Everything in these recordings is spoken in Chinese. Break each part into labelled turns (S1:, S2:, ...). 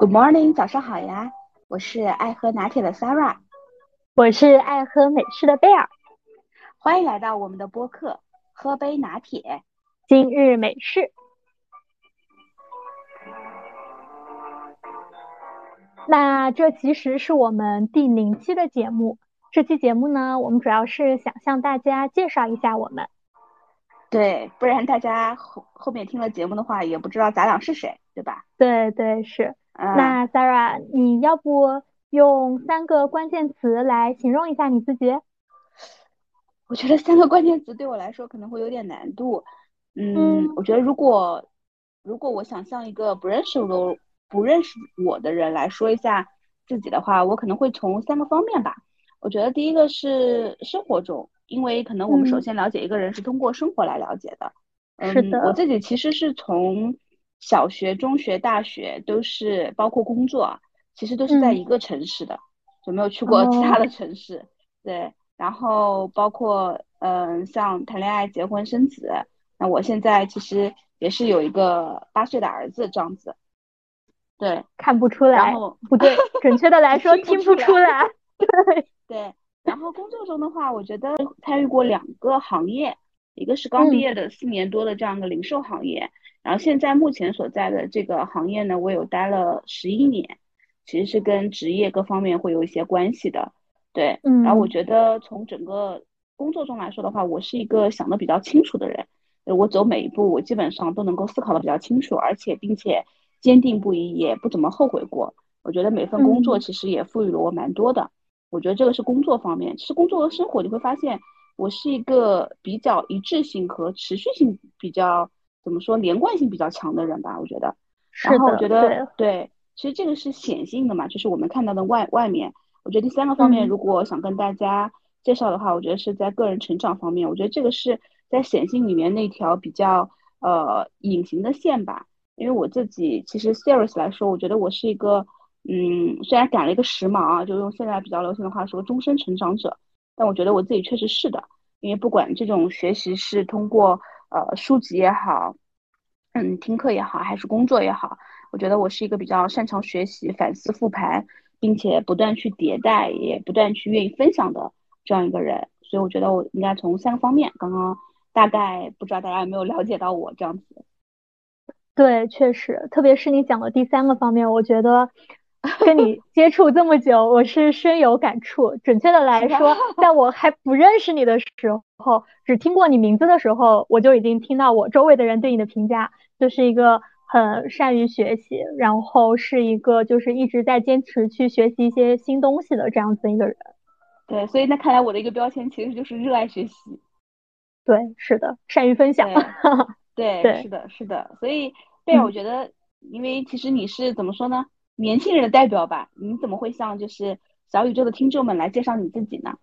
S1: Good morning，早上好呀！我是爱喝拿铁的 Sarah，
S2: 我是爱喝美式的贝尔。
S1: 欢迎来到我们的播客，喝杯拿铁，
S2: 今日美式。那这其实是我们第零期的节目。这期节目呢，我们主要是想向大家介绍一下我们。
S1: 对，不然大家后后面听了节目的话，也不知道咱俩是谁，对吧？
S2: 对对是。那 Sarah，你要不用三个关键词来形容一下你自己？
S1: 我觉得三个关键词对我来说可能会有点难度。嗯，我觉得如果如果我想向一个不认识我、不认识我的人来说一下自己的话，我可能会从三个方面吧。我觉得第一个是生活中。因为可能我们首先了解一个人是通过生活来了解的，
S2: 是的。
S1: 我自己其实是从小学、中学、大学都是，包括工作，其实都是在一个城市的，就没有去过其他的城市。对，然后包括嗯，像谈恋爱、结婚、生子，那我现在其实也是有一个八岁的儿子这样子。对，
S2: 看不出来，然后不对，准确的来 说听不出来。
S1: 对对。然后工作中的话，我觉得参与过两个行业，一个是刚毕业的四年多的这样一个零售行业，然后现在目前所在的这个行业呢，我有待了十一年，其实是跟职业各方面会有一些关系的，对，
S2: 嗯，
S1: 然后我觉得从整个工作中来说的话，我是一个想的比较清楚的人，我走每一步我基本上都能够思考的比较清楚，而且并且坚定不移，也不怎么后悔过，我觉得每份工作其实也赋予了我蛮多的。我觉得这个是工作方面，其实工作和生活你会发现，我是一个比较一致性和持续性比较怎么说连贯性比较强的人吧。我觉得，然后我觉得对，其实这个是显性的嘛，就是我们看到的外外面。我觉得第三个方面，如果想跟大家介绍的话，我觉得是在个人成长方面，我觉得这个是在显性里面那条比较呃隐形的线吧。因为我自己其实 serious 来说，我觉得我是一个。嗯，虽然赶了一个时髦啊，就用现在比较流行的话说，终身成长者。但我觉得我自己确实是的，因为不管这种学习是通过呃书籍也好，嗯听课也好，还是工作也好，我觉得我是一个比较擅长学习、反思、复盘，并且不断去迭代，也不断去愿意分享的这样一个人。所以我觉得我应该从三个方面，刚刚大概不知道大家有没有了解到我这样子。
S2: 对，确实，特别是你讲的第三个方面，我觉得。跟你接触这么久，我是深有感触。准确的来说，在我还不认识你的时候，只听过你名字的时候，我就已经听到我周围的人对你的评价，就是一个很善于学习，然后是一个就是一直在坚持去学习一些新东西的这样子一个人。
S1: 对，所以那看来我的一个标签其实就是热爱学习。
S2: 对，是的，善于分享。
S1: 对，
S2: 对，
S1: 是的，是的。所以，对，我觉得，因为其实你是怎么说呢？年轻人的代表吧，你怎么会向就是小宇宙的听众们来介绍你自己呢？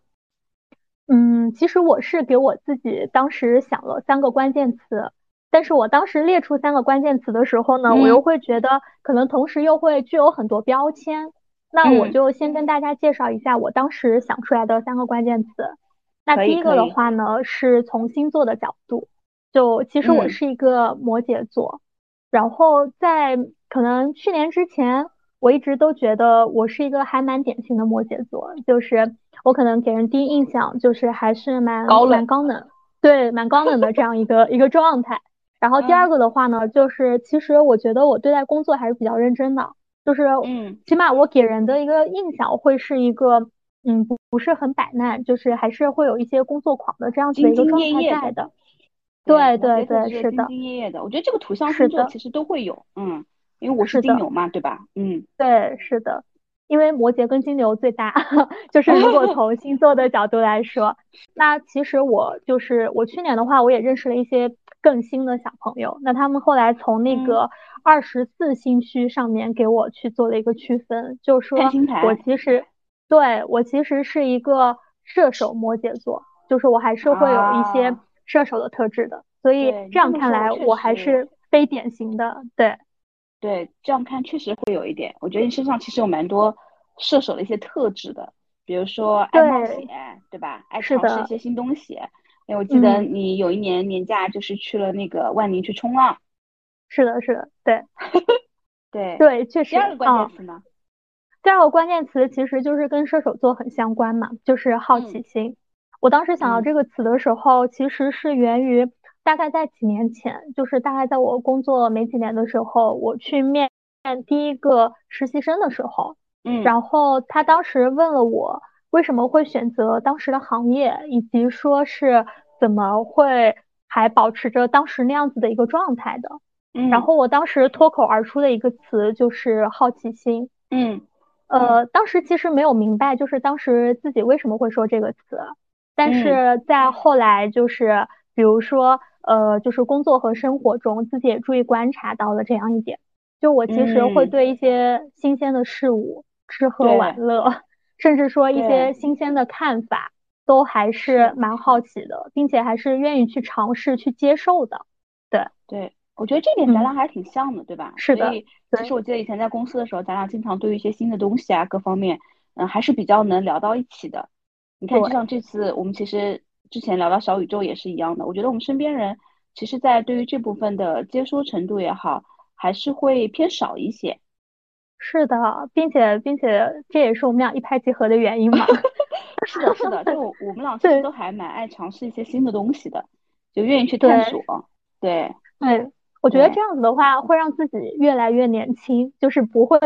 S2: 嗯，其实我是给我自己当时想了三个关键词，但是我当时列出三个关键词的时候呢，我又会觉得可能同时又会具有很多标签，那我就先跟大家介绍一下我当时想出来的三个关键词。那第一个的话呢，是从星座的角度，就其实我是一个摩羯座，然后在可能去年之前。我一直都觉得我是一个还蛮典型的摩羯座，就是我可能给人第一印象就是还是蛮蛮高冷，对，蛮高冷的这样一个一个状态。然后第二个的话呢，就是其实我觉得我对待工作还是比较认真的，就是
S1: 嗯，
S2: 起码我给人的一个印象会是一个嗯不不是很摆烂，就是还是会有一些工作狂的这样子的一个状态在的。对对对，是的。
S1: 兢兢业业的，我觉得这个土象星座其实都会有，嗯。因为我是金牛嘛，对吧？嗯，
S2: 对，是的，因为摩羯跟金牛最大，就是如果从星座的角度来说，那其实我就是我去年的话，我也认识了一些更新的小朋友，那他们后来从那个二十四星区上面给我去做了一个区分，就说我其实对我其实是一个射手摩羯座，就是我还是会有一些射手的特质的，所以这样看来我还是非典型的，对。
S1: 对，这样看确实会有一点。我觉得你身上其实有蛮多射手的一些特质的，比如说爱冒险，对吧？爱尝试一些新东西。哎我记得你有一年年假就是去了那个万宁去冲浪。
S2: 是的，是的，对。
S1: 对
S2: 对，确实。
S1: 第二个关键词呢？
S2: 第二个关键词其实就是跟射手座很相关嘛，就是好奇心。我当时想到这个词的时候，其实是源于大概在几年前，就是大概在我工作没几年的时候，我去面第一个实习生的时候，
S1: 嗯，
S2: 然后他当时问了我为什么会选择当时的行业，以及说是怎么会还保持着当时那样子的一个状态的。
S1: 嗯，
S2: 然后我当时脱口而出的一个词就是好奇心。
S1: 嗯，
S2: 呃，当时其实没有明白，就是当时自己为什么会说这个词。但是在后来，就是比如说，呃，就是工作和生活中，自己也注意观察到了这样一点。就我其实会对一些新鲜的事物、吃喝玩乐，甚至说一些新鲜的看法，都还是蛮好奇的，并且还是愿意去尝试、去接受的。对
S1: 对，我觉得这点咱俩还是挺像的，对吧？
S2: 是的。
S1: 所以其实我记得以前在公司的时候，咱俩经常对于一些新的东西啊，各方面，嗯，还是比较能聊到一起的。你看，就像这次我们其实之前聊到小宇宙也是一样的。我觉得我们身边人其实，在对于这部分的接收程度也好，还是会偏少一些。
S2: 是的，并且并且这也是我们俩一拍即合的原因嘛。
S1: 是的，是的，就我们俩其实都还蛮爱尝试一些新的东西的，就愿意去探索。对
S2: 对，我觉得这样子的话会让自己越来越年轻，就是不会。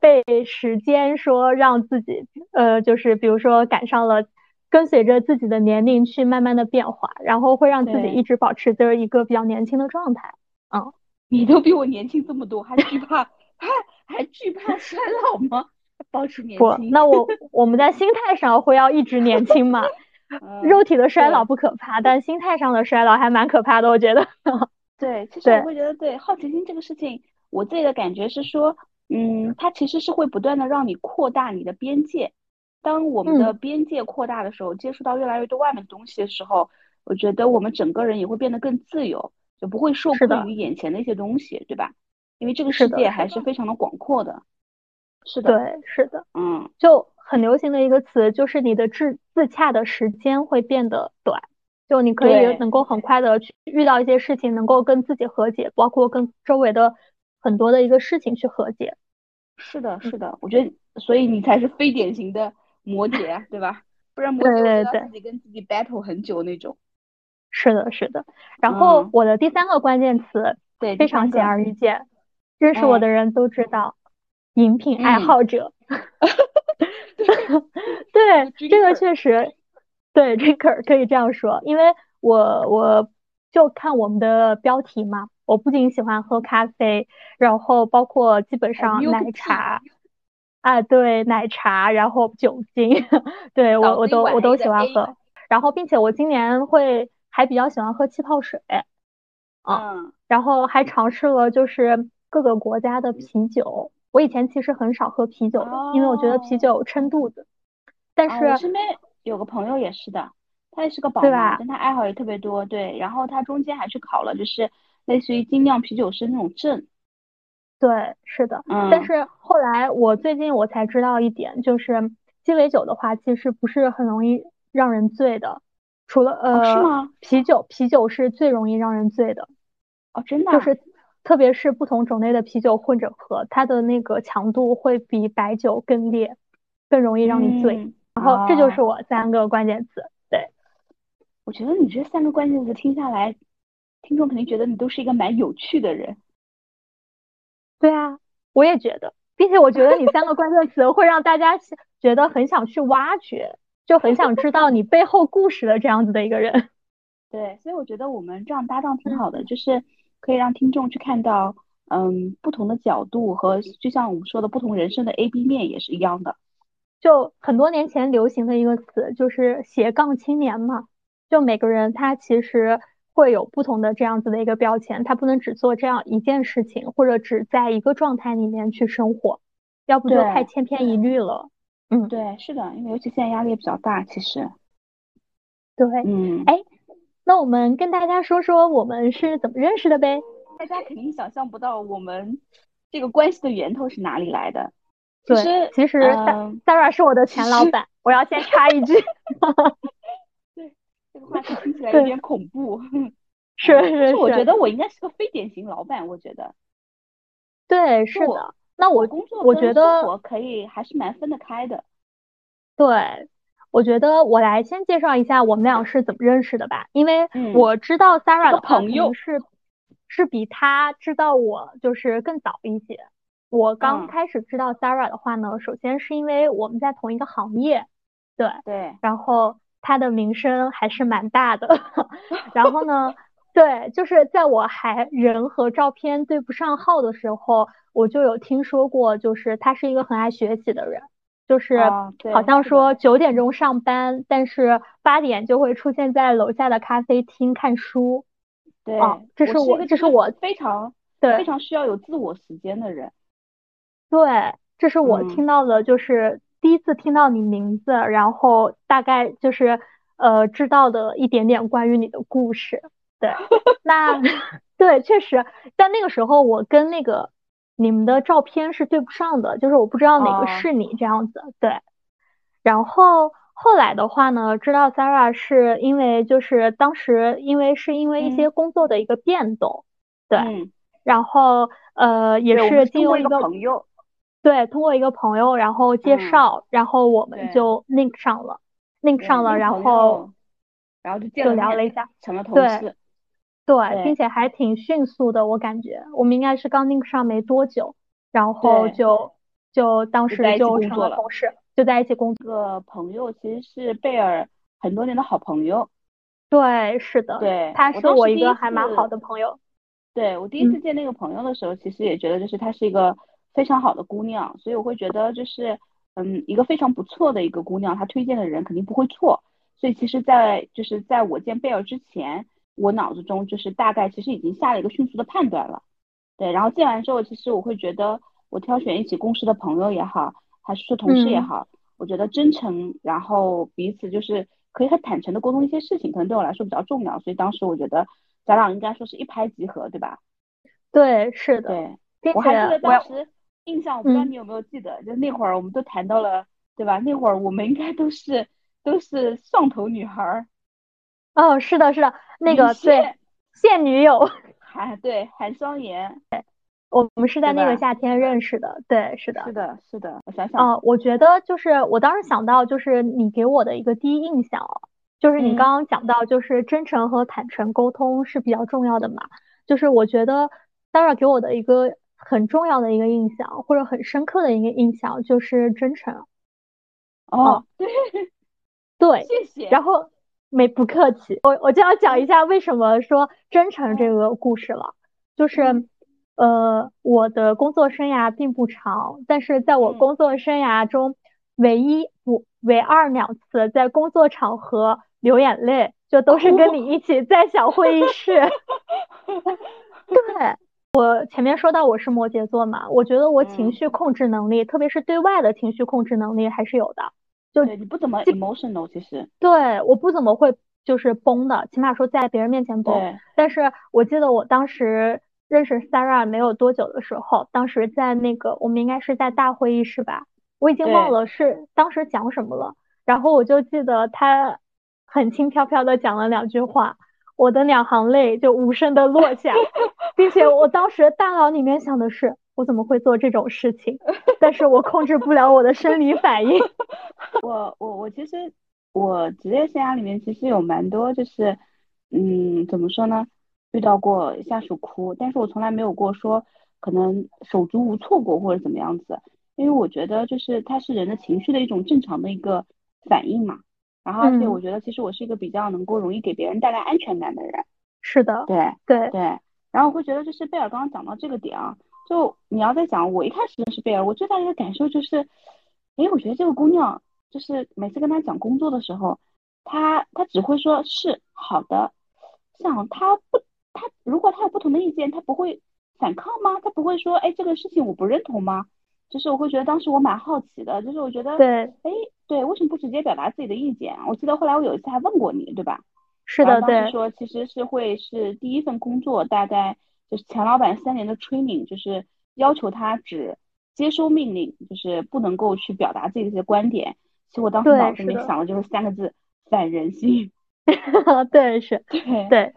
S2: 被时间说让自己，呃，就是比如说赶上了，跟随着自己的年龄去慢慢的变化，然后会让自己一直保持着一个比较年轻的状态。嗯，
S1: 你都比我年轻这么多，还惧怕还还惧怕衰老吗？保持年轻？
S2: 不，那我我们在心态上会要一直年轻嘛。肉体的衰老不可怕，但心态上的衰老还蛮可怕的，我觉得。
S1: 对，其实我会觉得，对好奇心这个事情，我自己的感觉是说。嗯，它其实是会不断的让你扩大你的边界。当我们的边界扩大的时候，接触到越来越多外面的东西的时候，我觉得我们整个人也会变得更自由，就不会受困于眼前的一些东西，对吧？因为这个世界还是非常的广阔的。是的，
S2: 对，是的，
S1: 嗯，
S2: 就很流行的一个词，就是你的自自洽的时间会变得短，就你可以能够很快的去遇到一些事情，能够跟自己和解，包括跟周围的。很多的一个事情去和解，
S1: 是的，是的，我觉得，所以你才是非典型的摩羯，对吧？不然摩羯要自己跟自己 battle 很久那种。
S2: 是的，是的。然后我的第三个关键词，
S1: 对，
S2: 非常显而易见，认识我的人都知道，饮品爱好者。对，这个确实，对，drinker 可以这样说，因为我我就看我们的标题嘛。我不仅喜欢喝咖啡，然后包括基本上奶茶，啊，对，奶茶，然后酒精，对我我都我都喜欢喝。然后，并且我今年会还比较喜欢喝气泡水，嗯，然后还尝试了就是各个国家的啤酒。我以前其实很少喝啤酒的，因为我觉得啤酒撑肚子。但是
S1: 我身边有个朋友也是的，他也是个宝妈，但他爱好也特别多，对。然后他中间还去考了，就是。类似于精酿啤酒师那种证，
S2: 对，是的，嗯，但是后来我最近我才知道一点，就是鸡尾酒的话，其实不是很容易让人醉的，除了呃，
S1: 是吗？
S2: 啤酒，啤酒是最容易让人醉的，
S1: 哦，真的，
S2: 就是特别是不同种类的啤酒混着喝，它的那个强度会比白酒更烈，更容易让你醉。然后这就是我三个关键词，对，
S1: 我觉得你这三个关键词听下来。听众肯定觉得你都是一个蛮有趣的人，
S2: 对啊，我也觉得，并且我觉得你三个关键词会让大家觉得很想去挖掘，就很想知道你背后故事的这样子的一个人。
S1: 对，所以我觉得我们这样搭档挺好的，就是可以让听众去看到，嗯，不同的角度和就像我们说的不同人生的 A B 面也是一样的。
S2: 就很多年前流行的一个词就是斜杠青年嘛，就每个人他其实。会有不同的这样子的一个标签，他不能只做这样一件事情，或者只在一个状态里面去生活，要不就太千篇一律了。嗯，
S1: 对，是的，因为尤其现在压力也比较大，其实。
S2: 对，
S1: 嗯，
S2: 哎，那我们跟大家说说我们是怎么认识的呗？
S1: 大家肯定想象不到我们这个关系的源头是哪里来的。
S2: 对，其实 Sarah 是我的前老板，我要先插一句。
S1: 这个话题听起来有点恐怖，
S2: 是是是，
S1: 我觉得我应该是个非典型老板，我觉得。
S2: 对，是的。那我
S1: 工作
S2: 我觉得
S1: 我可以还是蛮分得开的。
S2: 对，我觉得我来先介绍一下我们俩是怎么认识的吧，因为我知道 Sarah 的
S1: 朋友
S2: 是是比他知道我就是更早一些。我刚开始知道 Sarah 的话呢，首先是因为我们在同一个行业，对
S1: 对，
S2: 然后他的名声还是蛮大的，然后呢，对，就是在我还人和照片对不上号的时候，我就有听说过，就是他是一个很爱学习的人，就是好像说九点钟上班，但是八点就会出现在楼下的咖啡厅看书，
S1: 对，
S2: 这是
S1: 我
S2: 这是我
S1: 非常
S2: 对。
S1: 非常需要有自我时间的人。
S2: 对，这是我听到的，就是第一次听到你名字，然后大概就是呃知道的一点点关于你的故事。对，那 对，确实，但那个时候我跟那个你们的照片是对不上的，就是我不知道哪个是你这样子。对，然后后来的话呢，知道 Sarah 是因为就是当时因为是因为一些工作的一个变动，对，然后呃也是经过
S1: 一
S2: 个
S1: 朋友。
S2: 对，通过一个朋友，然后介绍，然后我们就 link 上了，link 上了，然后，
S1: 然后就
S2: 就聊了一下，
S1: 成了同
S2: 事，对，并且还挺迅速的，我感觉我们应该是刚 link 上没多久，然后就就当时就成了同事，就在一起工作。
S1: 个朋友其实是贝尔很多年的好朋友，
S2: 对，是的，
S1: 对，
S2: 他是我一个还蛮好的朋友。
S1: 对我第一次见那个朋友的时候，其实也觉得就是他是一个。非常好的姑娘，所以我会觉得就是，嗯，一个非常不错的一个姑娘，她推荐的人肯定不会错。所以其实，在就是在我见贝尔之前，我脑子中就是大概其实已经下了一个迅速的判断了。对，然后见完之后，其实我会觉得，我挑选一起共事的朋友也好，还是说同事也好，我觉得真诚，然后彼此就是可以很坦诚的沟通一些事情，可能对我来说比较重要。所以当时我觉得咱俩应该说是一拍即合，对吧？
S2: 对，是的。
S1: 对，我还记得当时。印象我不知道你有没有记得，就那会儿我们都谈到了，对吧？那会儿我们应该都是都是上头女孩儿。
S2: 哦，是的，是的，那个对，现女友。
S1: 啊对寒霜颜。
S2: 我们是在那个夏天认识的，对，是的。
S1: 是的，是的。我想想。啊，
S2: 我觉得就是我当时想到，就是你给我的一个第一印象，就是你刚刚讲到，就是真诚和坦诚沟通是比较重要的嘛。就是我觉得 Sarah 给我的一个。很重要的一个印象，或者很深刻的一个印象就是真诚。
S1: 哦，对，
S2: 对，
S1: 谢谢。
S2: 然后没不客气，我我就要讲一下为什么说真诚这个故事了。就是呃，我的工作生涯并不长，但是在我工作生涯中，唯一不唯二两次在工作场合流眼泪，就都是跟你一起在小会议室。对。我前面说到我是摩羯座嘛，我觉得我情绪控制能力，特别是对外的情绪控制能力还是有的。就
S1: 你不怎么 emotional，其实
S2: 对，我不怎么会就是崩的，起码说在别人面前崩。但是我记得我当时认识 Sarah 没有多久的时候，当时在那个我们应该是在大会议室吧，我已经忘了是当时讲什么了。然后我就记得他很轻飘飘的讲了两句话。我的两行泪就无声的落下，并且我当时大脑里面想的是，我怎么会做这种事情？但是我控制不了我的生理反应。
S1: 我我我其实我职业生涯里面其实有蛮多就是，嗯，怎么说呢？遇到过下属哭，但是我从来没有过说可能手足无措过或者怎么样子，因为我觉得就是它是人的情绪的一种正常的一个反应嘛。然后，而且我觉得，其实我是一个比较能够容易给别人带来安全感的人。
S2: 是的，
S1: 对
S2: 对
S1: 对。然后我会觉得，就是贝尔刚刚讲到这个点啊，就你要在讲我一开始认识贝尔，我最大的一个感受就是，哎，我觉得这个姑娘，就是每次跟她讲工作的时候，她她只会说是好的，像她不，她如果她有不同的意见，她不会反抗吗？她不会说，哎，这个事情我不认同吗？就是我会觉得当时我蛮好奇的，就是我觉得，
S2: 对，
S1: 哎。对，为什么不直接表达自己的意见？我记得后来我有一次还问过你，对吧？
S2: 是的，对。
S1: 说其实是会是第一份工作，大概就是前老板三年的 training，就是要求他只接收命令，就是不能够去表达自己的一些观点。其实我当时脑子里面想的就是三个字：反人性。
S2: 对，是。
S1: 对
S2: 对。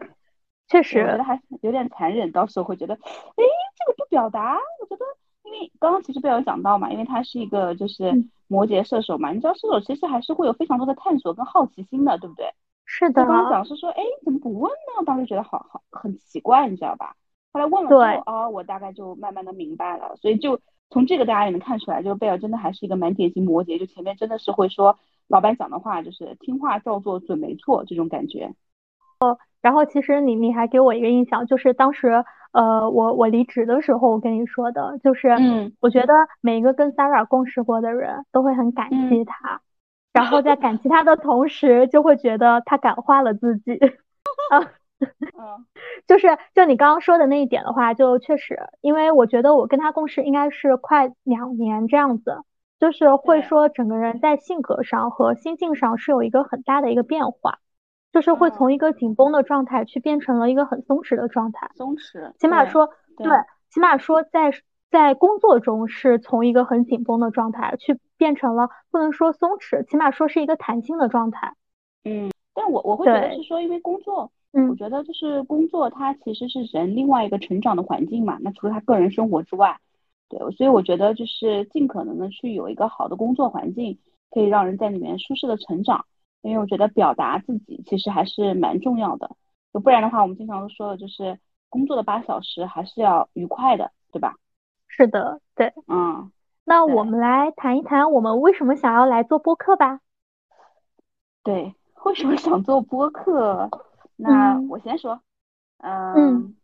S2: 确实，
S1: 我觉得还是有点残忍。到时候会觉得，哎，这个不表达，我觉得，因为刚刚其实贝尔讲到嘛，因为他是一个就是摩羯射手嘛，你知道射手其实还是会有非常多的探索跟好奇心的，对不对？
S2: 是的。
S1: 刚刚讲是说，哎，怎么不问呢？当时觉得好好很奇怪，你知道吧？后来问了之后，哦，我大概就慢慢的明白了。所以就从这个大家也能看出来，就是贝尔真的还是一个蛮典型摩羯，就前面真的是会说老板讲的话，就是听话照做准没错这种感觉。
S2: 哦。然后其实你你还给我一个印象，就是当时呃我我离职的时候我跟你说的，就是
S1: 嗯，
S2: 我觉得每一个跟 Sarah 共事过的人都会很感激他，然后在感激他的同时，就会觉得他感化了自己。啊，
S1: 嗯，
S2: 就是就你刚刚说的那一点的话，就确实，因为我觉得我跟他共事应该是快两年这样子，就是会说整个人在性格上和心境上是有一个很大的一个变化。就是会从一个紧绷的状态去变成了一个很松弛的状态，
S1: 松弛，
S2: 起码说对，起码说在在工作中是从一个很紧绷的状态去变成了不能说松弛，起码说是一个弹性的状态。
S1: 嗯，但我我会觉得是说，因为工作，嗯，我觉得就是工作它其实是人另外一个成长的环境嘛。那除了他个人生活之外，对，所以我觉得就是尽可能的去有一个好的工作环境，可以让人在里面舒适的成长。因为我觉得表达自己其实还是蛮重要的，就不然的话，我们经常都说的就是工作的八小时还是要愉快的，对吧？
S2: 是的，对，
S1: 嗯。
S2: 那我们来谈一谈我们为什么想要来做播客吧。
S1: 对，为什么想做播客？那我先说，嗯，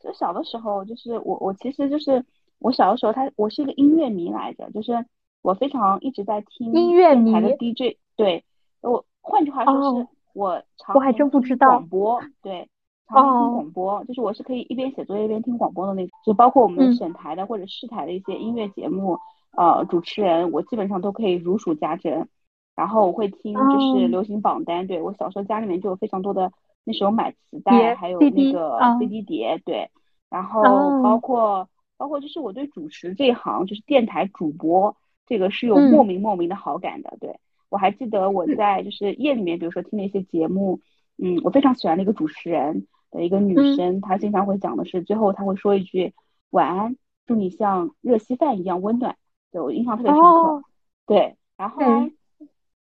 S1: 就小的时候，就是我我其实就是我小的时候，他我是一个音乐迷来着，就是我非常一直在听
S2: 音乐迷
S1: 的 DJ，对我。换句话说，是我常
S2: 听
S1: 广播，对，常听广播，就是我是可以一边写作业一边听广播的那种，就包括我们省台的或者市台的一些音乐节目，呃，主持人我基本上都可以如数家珍。然后我会听就是流行榜单，对我小时候家里面就有非常多的那时候买磁带，还有那个 CD 碟，对，然后包括包括就是我对主持这一行，就是电台主播这个是有莫名莫名的好感的，对。我还记得我在就是夜里面，比如说听了一些节目，嗯，我非常喜欢的一个主持人的一个女生，她经常会讲的是最后她会说一句晚安，祝你像热稀饭一样温暖，对我印象特别深刻。对，然后后来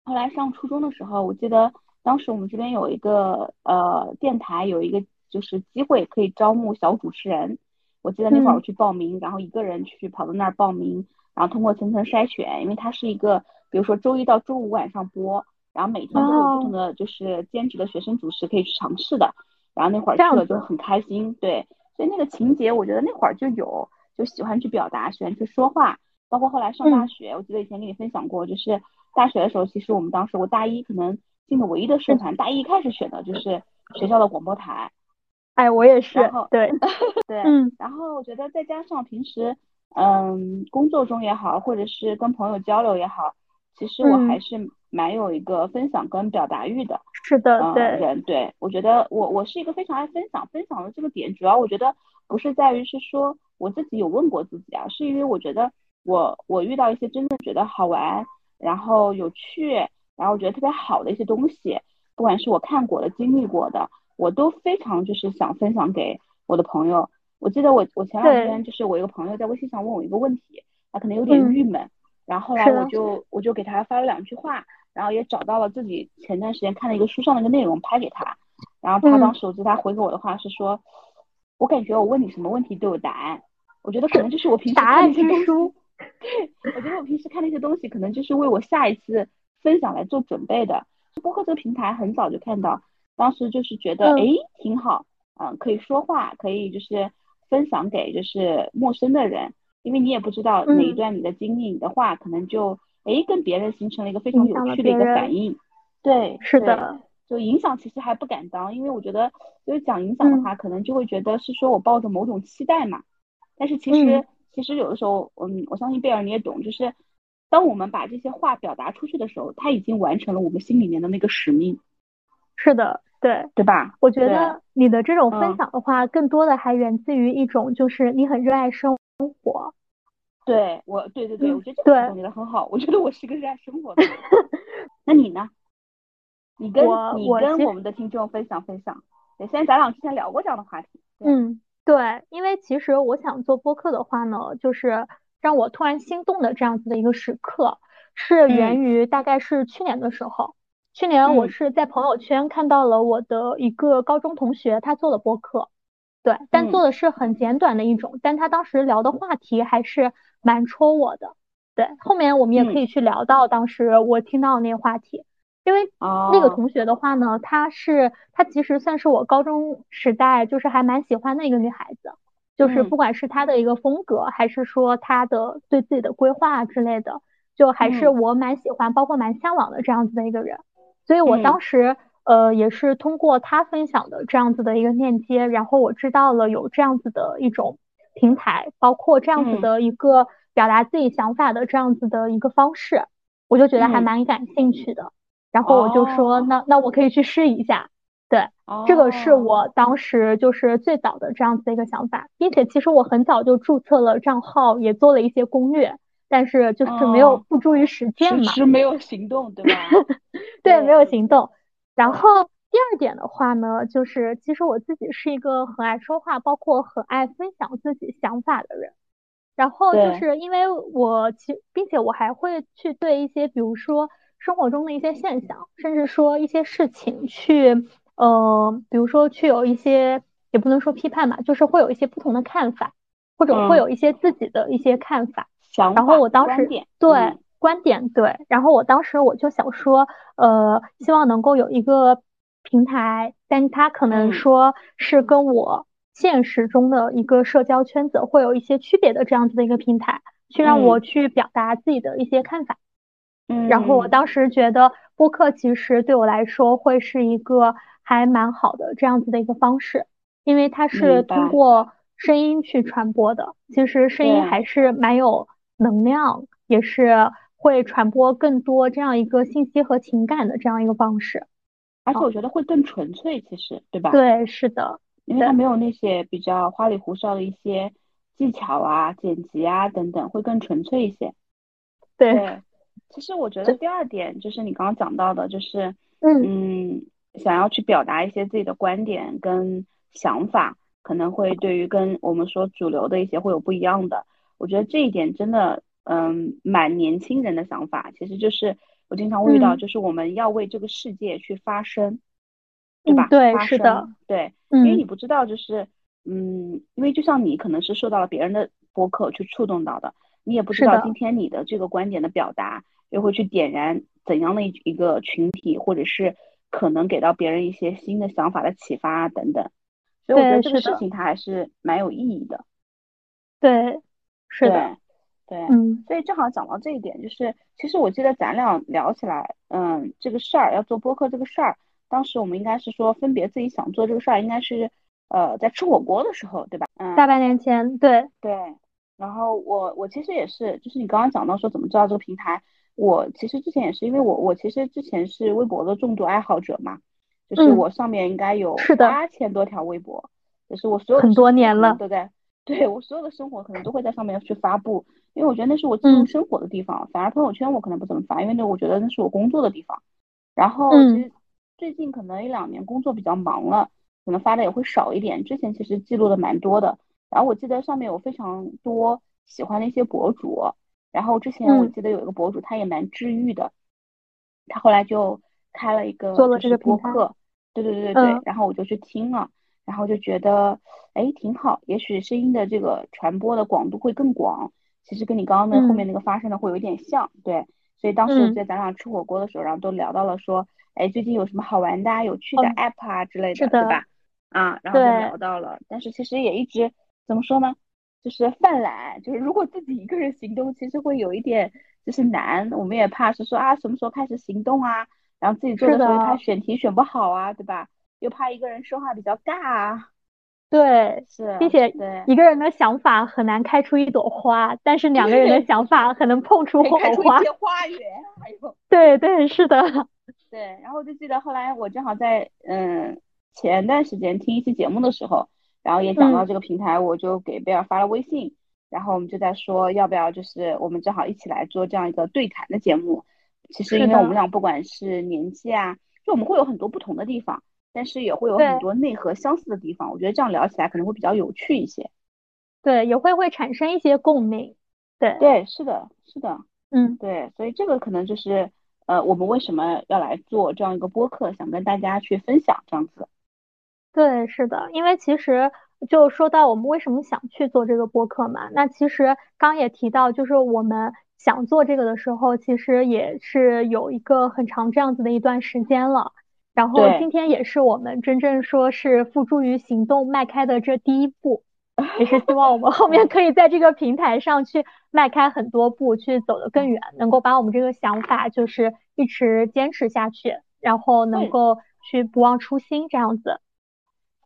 S1: 后来上初中的时候，我记得当时我们这边有一个呃电台有一个就是机会可以招募小主持人，我记得那会儿我去报名，然后一个人去跑到那儿报名，然后通过层层筛选，因为它是一个。比如说周一到周五晚上播，然后每天都有不同的就是兼职的学生主持可以去尝试的，然后那会儿去了就很开心，对，所以那个情节我觉得那会儿就有，就喜欢去表达，喜欢去说话，包括后来上大学，我记得以前跟你分享过，就是大学的时候，其实我们当时我大一可能进的唯一的社团，大一开始选的就是学校的广播台，
S2: 哎，我也是，对
S1: 对，嗯，然后我觉得再加上平时嗯工作中也好，或者是跟朋友交流也好。其实我还是蛮有一个分享跟表达欲的，
S2: 是的，对
S1: 人，对我觉得我我是一个非常爱分享，分享的这个点主要我觉得不是在于是说我自己有问过自己啊，是因为我觉得我我遇到一些真的觉得好玩，然后有趣，然后我觉得特别好的一些东西，不管是我看过的、经历过的，我都非常就是想分享给我的朋友。我记得我我前两天就是我一个朋友在微信上问我一个问题，他可能有点郁闷。然后后来我就我就给他发了两句话，然后也找到了自己前段时间看的一个书上的一个内容拍给他，然后他当时我记得他回给我的话是说，我感觉我问你什么问题都有答案，我觉得可能就是我平时看那些东西，对，我觉得我平时看那些东西可能就是为我下一次分享来做准备的。播客这个平台很早就看到，当时就是觉得哎挺好，嗯，可以说话，可以就是分享给就是陌生的人。因为你也不知道哪一段你的经历，你的话可能就哎跟别人形成了一个非常有趣的一个反应，对，
S2: 是的，
S1: 就影响其实还不敢当，因为我觉得就是讲影响的话，可能就会觉得是说我抱着某种期待嘛，但是其实其实有的时候，嗯，我相信贝尔你也懂，就是当我们把这些话表达出去的时候，他已经完成了我们心里面的那个使命，
S2: 是的，对，
S1: 对吧？
S2: 我觉得。你的这种分享的话，更多的还源自于一种就是你很热爱生。生活，
S1: 对我，对对对，我觉得这个总结的很好。我觉得我是个热爱生活的。那你呢？你跟你跟我们的听众分享分享。对，虽然咱俩之前聊过这样的话题。
S2: 嗯，对，因为其实我想做播客的话呢，就是让我突然心动的这样子的一个时刻，是源于大概是去年的时候。去年我是在朋友圈看到了我的一个高中同学，他做了播客，对，但做的是很简短的一种，但他当时聊的话题还是蛮戳我的。对，后面我们也可以去聊到当时我听到的那个话题，因为那个同学的话呢，她是她其实算是我高中时代就是还蛮喜欢的一个女孩子，就是不管是她的一个风格，还是说她的对自己的规划之类的，就还是我蛮喜欢，包括蛮向往的这样子的一个人。所以我当时呃也是通过他分享的这样子的一个链接，然后我知道了有这样子的一种平台，包括这样子的一个表达自己想法的这样子的一个方式，我就觉得还蛮感兴趣的。然后我就说那那我可以去试一下，对，这个是我当时就是最早的这样子的一个想法，并且其实我很早就注册了账号，也做了一些攻略。但是就是没有付诸于实践嘛，
S1: 是没有行动，对吧？
S2: 对，没有行动。然后第二点的话呢，就是其实我自己是一个很爱说话，包括很爱分享自己想法的人。然后就是因为我其，并且我还会去对一些，比如说生活中的一些现象，甚至说一些事情去，呃，比如说去有一些，也不能说批判吧，就是会有一些不同的看法，或者会有一些自己的一些看法。然后我当时对观点对，然后我当时我就想说，呃，希望能够有一个平台，但它可能说是跟我现实中的一个社交圈子会有一些区别的这样子的一个平台，去让我去表达自己的一些看法。
S1: 嗯，
S2: 然后我当时觉得播客其实对我来说会是一个还蛮好的这样子的一个方式，因为它是通过声音去传播的，其实声音还是蛮有。能量也是会传播更多这样一个信息和情感的这样一个方式，
S1: 而且我觉得会更纯粹，其实对吧？
S2: 对，是的，
S1: 因为它没有那些比较花里胡哨的一些技巧啊、剪辑啊等等，会更纯粹一些。
S2: 对，
S1: 其实我觉得第二点就是你刚刚讲到的，就是嗯，想要去表达一些自己的观点跟想法，可能会对于跟我们说主流的一些会有不一样的。我觉得这一点真的，嗯，蛮年轻人的想法。其实就是我经常会遇到，就是我们要为这个世界去发声，对吧？
S2: 对，是的，
S1: 对，因为你不知道，就是，嗯，因为就像你可能是受到了别人的博客去触动到的，你也不知道今天你的这个观点的表达又会去点燃怎样的一一个群体，或者是可能给到别人一些新的想法的启发等等。所以我觉得这个事情它还是蛮有意义的。
S2: 对。是的，
S1: 对，嗯，所以正好讲到这一点，就是其实我记得咱俩聊起来，嗯，这个事儿要做播客这个事儿，当时我们应该是说分别自己想做这个事儿，应该是呃在吃火锅的时候，对吧？嗯，
S2: 大半年前，对
S1: 对。然后我我其实也是，就是你刚刚讲到说怎么知道这个平台，我其实之前也是，因为我我其实之前是微博的重度爱好者嘛，就是我上面应该有八千多条微博，就是我所有
S2: 很多年了，
S1: 对不对？对我所有的生活可能都会在上面去发布，因为我觉得那是我记录生活的地方。反而朋友圈我可能不怎么发，因为那我觉得那是我工作的地方。然后其实最近可能一两年工作比较忙了，可能发的也会少一点。之前其实记录的蛮多的。然后我记得上面有非常多喜欢的一些博主。然后之前我记得有一个博主他也蛮治愈的，他后来就开了一个
S2: 做了这个
S1: 播客。对对对对对。然后我就去听了。然后就觉得，哎，挺好。也许声音的这个传播的广度会更广。其实跟你刚刚那后面那个发生的会有一点像，对。所以当时在咱俩吃火锅的时候，然后都聊到了说，哎，最近有什么好玩的、啊有趣的 app 啊之类的，对吧？啊，然后就聊到了。但是其实也一直怎么说呢？就是犯懒，就是如果自己一个人行动，其实会有一点就是难。我们也怕是说啊，什么时候开始行动啊？然后自己做的时候怕选题选不好啊，对吧？又怕一个人说话比较尬，
S2: 对，
S1: 是，
S2: 并且一个人的想法很难开出一朵花，但是两个人的想法可能碰出火花，
S1: 一花园，
S2: 对对是的，
S1: 对，然后我就记得后来我正好在嗯前段时间听一期节目的时候，然后也讲到这个平台，我就给贝尔发了微信，然后我们就在说要不要就是我们正好一起来做这样一个对谈的节目，其实因为我们俩不管是年纪啊，就我们会有很多不同的地方。但是也会有很多内核相似的地方。我觉得这样聊起来可能会比较有趣一些。
S2: 对，也会会产生一些共鸣。对
S1: 对，是的，是的，
S2: 嗯，
S1: 对，所以这个可能就是呃，我们为什么要来做这样一个播客，想跟大家去分享这样子。
S2: 对，是的，因为其实就说到我们为什么想去做这个播客嘛，那其实刚也提到，就是我们想做这个的时候，其实也是有一个很长这样子的一段时间了。然后今天也是我们真正说是付诸于行动迈开的这第一步。也是希望我们后面可以在这个平台上去迈开很多步，去走得更远，能够把我们这个想法就是一直坚持下去，然后能够去不忘初心这样子。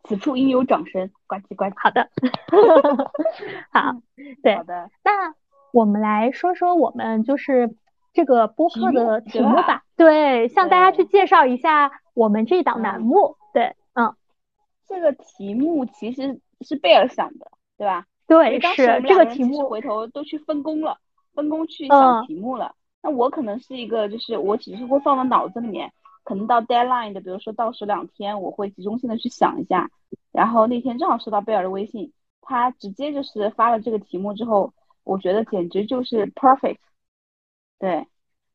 S1: 此处应有掌声，呱唧呱唧。
S2: 好的，好，对，
S1: 好的。
S2: 那我们来说说我们就是这个播客的题目吧。对，向大家去介绍一下我们这档栏目。对，嗯，
S1: 这个题目其实。是贝尔想的，对吧？
S2: 对，是这个题目。
S1: 回头都去分工了，分工去想题目了。那我可能是一个，就是我只是会放到脑子里面，可能到 deadline 的，比如说倒数两天，我会集中性的去想一下。然后那天正好收到贝尔的微信，他直接就是发了这个题目之后，我觉得简直就是 perfect。对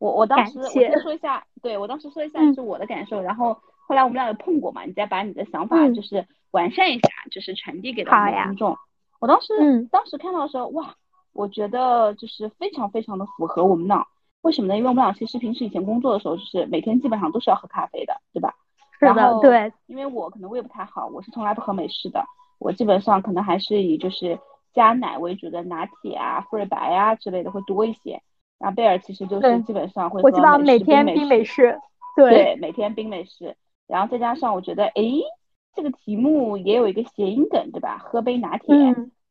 S1: 我，我当时我先说一下，对我当时说一下是我的感受，然后后来我们俩有碰过嘛，你再把你的想法就是。完善一下，就是传递给到听众。我当时，嗯，当时看到的时候，哇，我觉得就是非常非常的符合我们俩。为什么呢？因为我们俩其实平时以前工作的时候，就是每天基本上都是要喝咖啡的，对吧？
S2: 是的，对。
S1: 因为我可能胃不太好，我是从来不喝美式的。我基本上可能还是以就是加奶为主的拿铁啊、馥芮白啊之类的会多一些。然后贝尔其实就是基本上会
S2: 我基本上每天冰美式，对，
S1: 每天冰美式。然后再加上我觉得，哎。这个题目也有一个谐音梗，对吧？喝杯拿铁，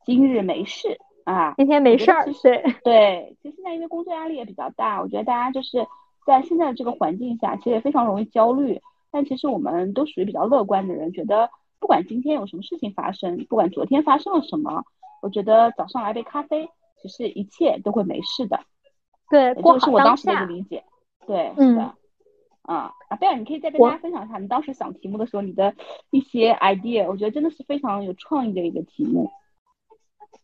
S1: 今日没事啊，
S2: 今天没事儿。对
S1: 对，其实现在因为工作压力也比较大，我觉得大家就是在现在的这个环境下，其实也非常容易焦虑。但其实我们都属于比较乐观的人，觉得不管今天有什么事情发生，不管昨天发生了什么，我觉得早上来杯咖啡，其实一切都会没事的。
S2: 对，
S1: 这是我当时的一个理解。对，是的。啊，啊贝尔，你可以再跟大家分享一下你当时想题目的时候你的一些 idea，我觉得真的是非常有创意的一个题目。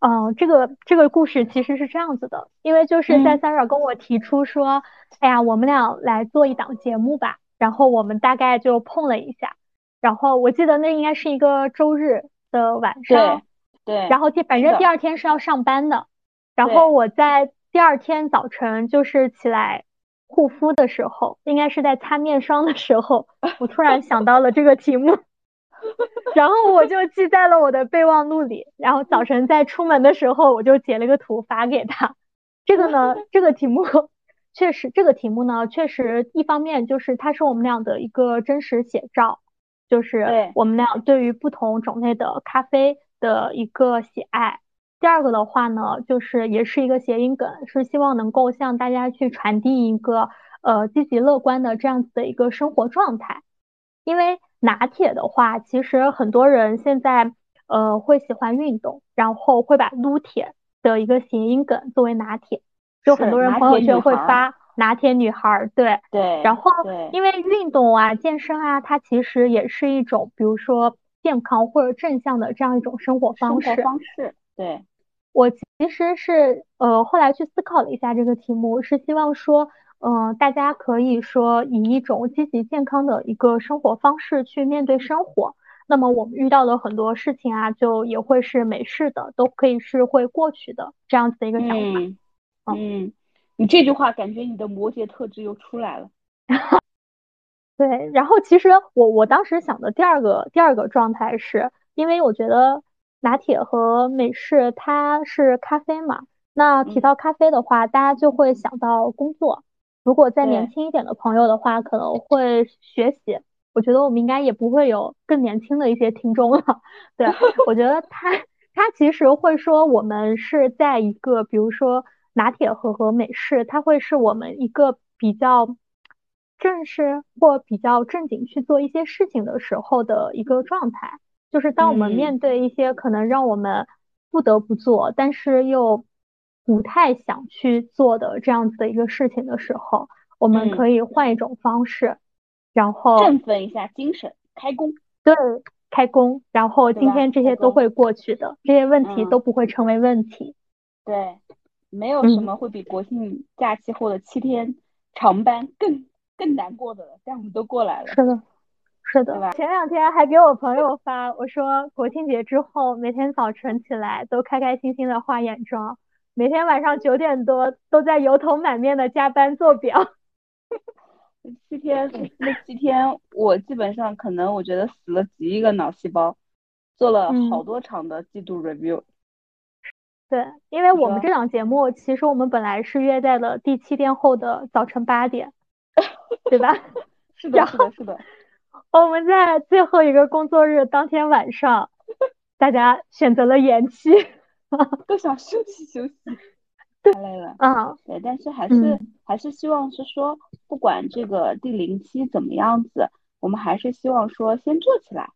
S2: 嗯，这个这个故事其实是这样子的，因为就是在 Sarah 跟我提出说，哎呀，我们俩来做一档节目吧，然后我们大概就碰了一下，然后我记得那应该是一个周日的晚
S1: 上，对对，
S2: 然后第反正第二天是要上班的，然后我在第二天早晨就是起来。护肤的时候，应该是在擦面霜的时候，我突然想到了这个题目，然后我就记在了我的备忘录里。然后早晨在出门的时候，我就截了个图发给他。这个呢，这个题目确实，这个题目呢，确实一方面就是它是我们俩的一个真实写照，就是我们俩对于不同种类的咖啡的一个喜爱。第二个的话呢，就是也是一个谐音梗，是希望能够向大家去传递一个呃积极乐观的这样子的一个生活状态。因为拿铁的话，其实很多人现在呃会喜欢运动，然后会把撸铁的一个谐音梗作为拿铁，就很多人朋友圈会发拿铁女孩，对
S1: 对。
S2: 然后因为运动啊、健身啊，它其实也是一种，比如说健康或者正向的这样一种生活方式。
S1: 方式。对
S2: 我其实是呃后来去思考了一下这个题目，是希望说，嗯，大家可以说以一种积极健康的一个生活方式去面对生活。那么我们遇到的很多事情啊，就也会是没事的，都可以是会过去的这样子的一个想
S1: 法。嗯，你这句话感觉你的摩羯特质又出来了。
S2: 对，然后其实我我当时想的第二个第二个状态是，因为我觉得。拿铁和美式，它是咖啡嘛？那提到咖啡的话，大家就会想到工作。如果再年轻一点的朋友的话，可能会学习。我觉得我们应该也不会有更年轻的一些听众了。对，我觉得他他其实会说，我们是在一个，比如说拿铁和和美式，它会是我们一个比较正式或比较正经去做一些事情的时候的一个状态。就是当我们面对一些可能让我们不得不做，但是又不太想去做的这样子的一个事情的时候，我们可以换一种方式，然后
S1: 振奋一下精神，开工。
S2: 对，开工，然后今天这些都会过去的，这些问题都不会成为问题。
S1: 对，没有什么会比国庆假期后的七天长班更更难过的了，但我们都过来了。
S2: 是的，是的。前两天还给我朋友发，我说国庆节之后每天早晨起来都开开心心的化眼妆，每天晚上九点多都在油头满面的加班做表。
S1: 七天，那七天我基本上可能我觉得死了几亿个脑细胞，做了好多场的季度 review。
S2: 对，因为我们这档节目其实我们本来是约在了第七天后的早晨八点，对吧？
S1: 是的，是的，是的。
S2: 我们在最后一个工作日当天晚上，大家选择了延期，
S1: 都想休息休息。太累了，嗯，对，但是还是还是希望是说，不管这个第零期怎么样子，我们还是希望说先做起来，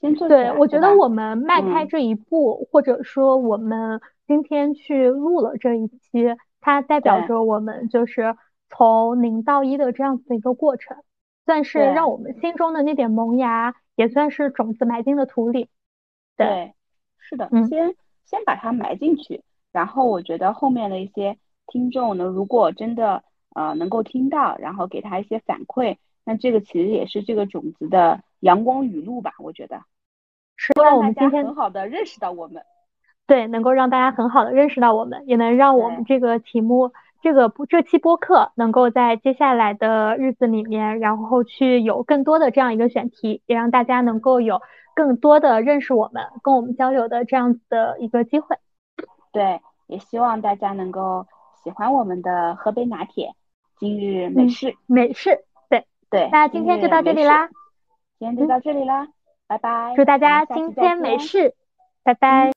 S1: 先做起
S2: 来。对，我觉得我们迈开这一步，或者说我们今天去录了这一期，它代表着我们就是从零到一的这样子的一个过程，算是让我们心中的那点萌芽，也算是种子埋进了土里。
S1: 对，是的，先先把它埋进去。然后我觉得后面的一些听众呢，如果真的呃能够听到，然后给他一些反馈，那这个其实也是这个种子的阳光雨露吧。我觉得，
S2: 是让我们今天
S1: 很好的认识到我们，
S2: 对，能够让大家很好的认识到我们，也能让我们这个题目，这个不这期播客能够在接下来的日子里面，然后去有更多的这样一个选题，也让大家能够有更多的认识我们，跟我们交流的这样子的一个机会。
S1: 对，也希望大家能够喜欢我们的河北拿铁今日美式
S2: 美式，对
S1: 对，
S2: 那今天就到这里啦，
S1: 今天就到这里啦，拜拜，
S2: 祝大家今天美式，拜拜。